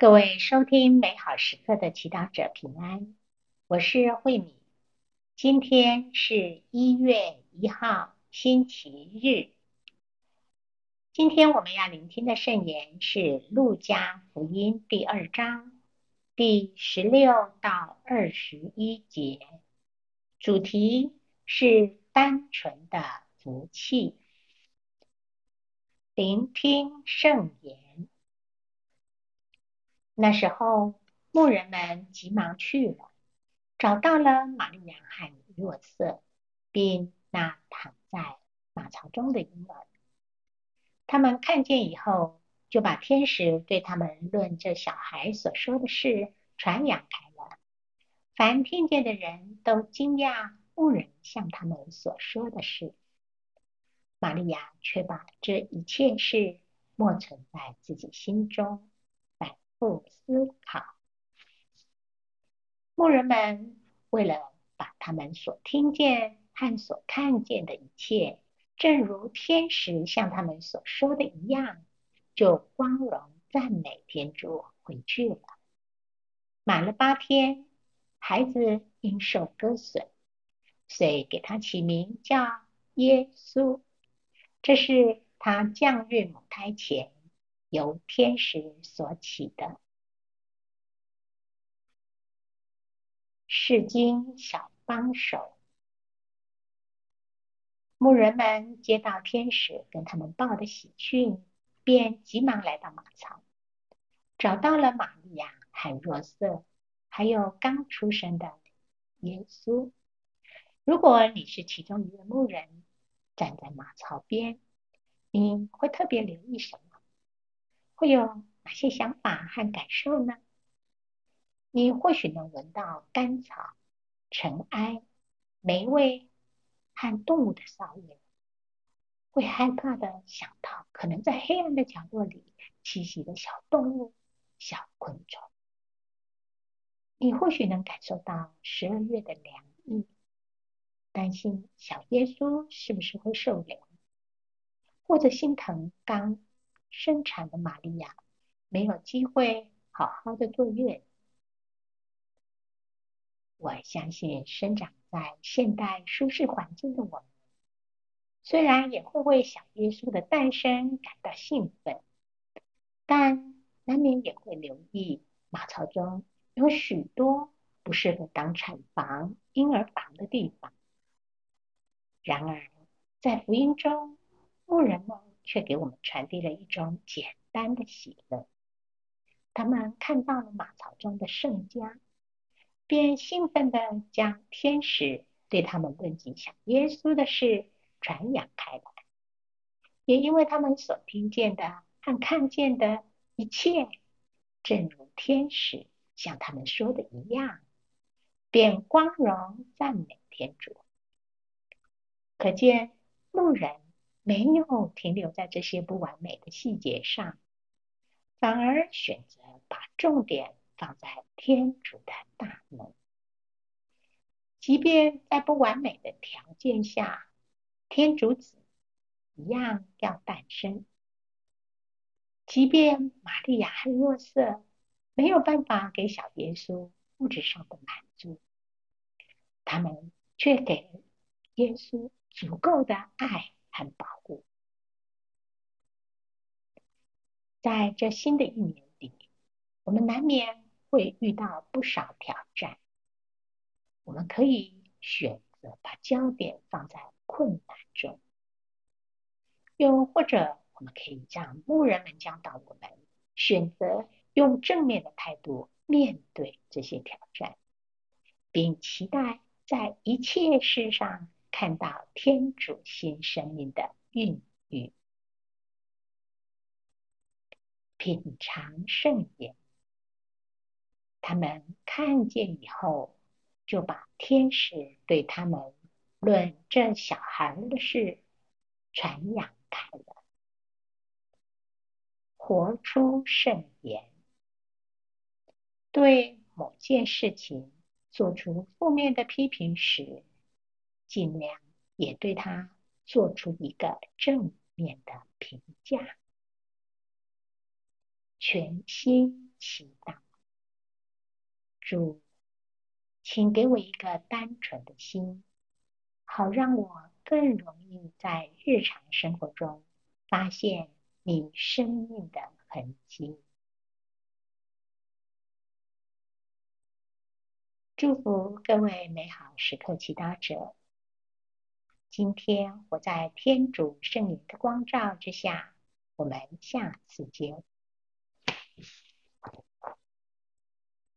各位收听美好时刻的祈祷者平安，我是慧敏。今天是一月一号，星期日。今天我们要聆听的圣言是《路加福音》第二章第十六到二十一节，主题是单纯的福气。聆听圣言。那时候，牧人们急忙去了，找到了玛利亚和若瑟，并那躺在马槽中的婴儿。他们看见以后，就把天使对他们论这小孩所说的事传扬开了。凡听见的人都惊讶牧人向他们所说的事。玛利亚却把这一切事默存在自己心中。不思考，牧人们为了把他们所听见和所看见的一切，正如天使向他们所说的一样，就光荣赞美天主回去了。满了八天，孩子因受割损，遂给他起名叫耶稣。这是他降孕母胎前。由天使所起的世经小帮手，牧人们接到天使跟他们报的喜讯，便急忙来到马槽，找到了玛利亚、海若瑟，还有刚出生的耶稣。如果你是其中一位牧人，站在马槽边，你会特别留意什么？会有哪些想法和感受呢？你或许能闻到干草、尘埃、霉味和动物的骚味，会害怕的想到可能在黑暗的角落里栖息的小动物、小昆虫。你或许能感受到十二月的凉意，担心小耶稣是不是会受凉，或者心疼刚。生产的玛利亚没有机会好好的坐月。我相信生长在现代舒适环境的我们，虽然也会为小耶稣的诞生感到兴奋，但难免也会留意马槽中有许多不适合当产房、婴儿房的地方。然而，在福音中，牧人们。却给我们传递了一种简单的喜乐。他们看到了马槽中的圣家，便兴奋地将天使对他们问及小耶稣的事传扬开来。也因为他们所听见的和看见的一切，正如天使向他们说的一样，便光荣赞美天主。可见牧人。没有停留在这些不完美的细节上，反而选择把重点放在天主的大能。即便在不完美的条件下，天主子一样要诞生。即便玛利亚和若瑟没有办法给小耶稣物质上的满足，他们却给耶稣足够的爱。和保护，在这新的一年里，我们难免会遇到不少挑战。我们可以选择把焦点放在困难中，又或者我们可以让牧人们教导我们，选择用正面的态度面对这些挑战，并期待在一切事上。看到天主新生命的孕育，品尝圣言。他们看见以后，就把天使对他们论这小孩的事传扬开了。活出圣言，对某件事情做出负面的批评时。尽量也对他做出一个正面的评价。全心祈祷。主，请给我一个单纯的心，好让我更容易在日常生活中发现你生命的痕迹。祝福各位美好时刻祈祷者。今天我在天主圣灵的光照之下，我们下次见。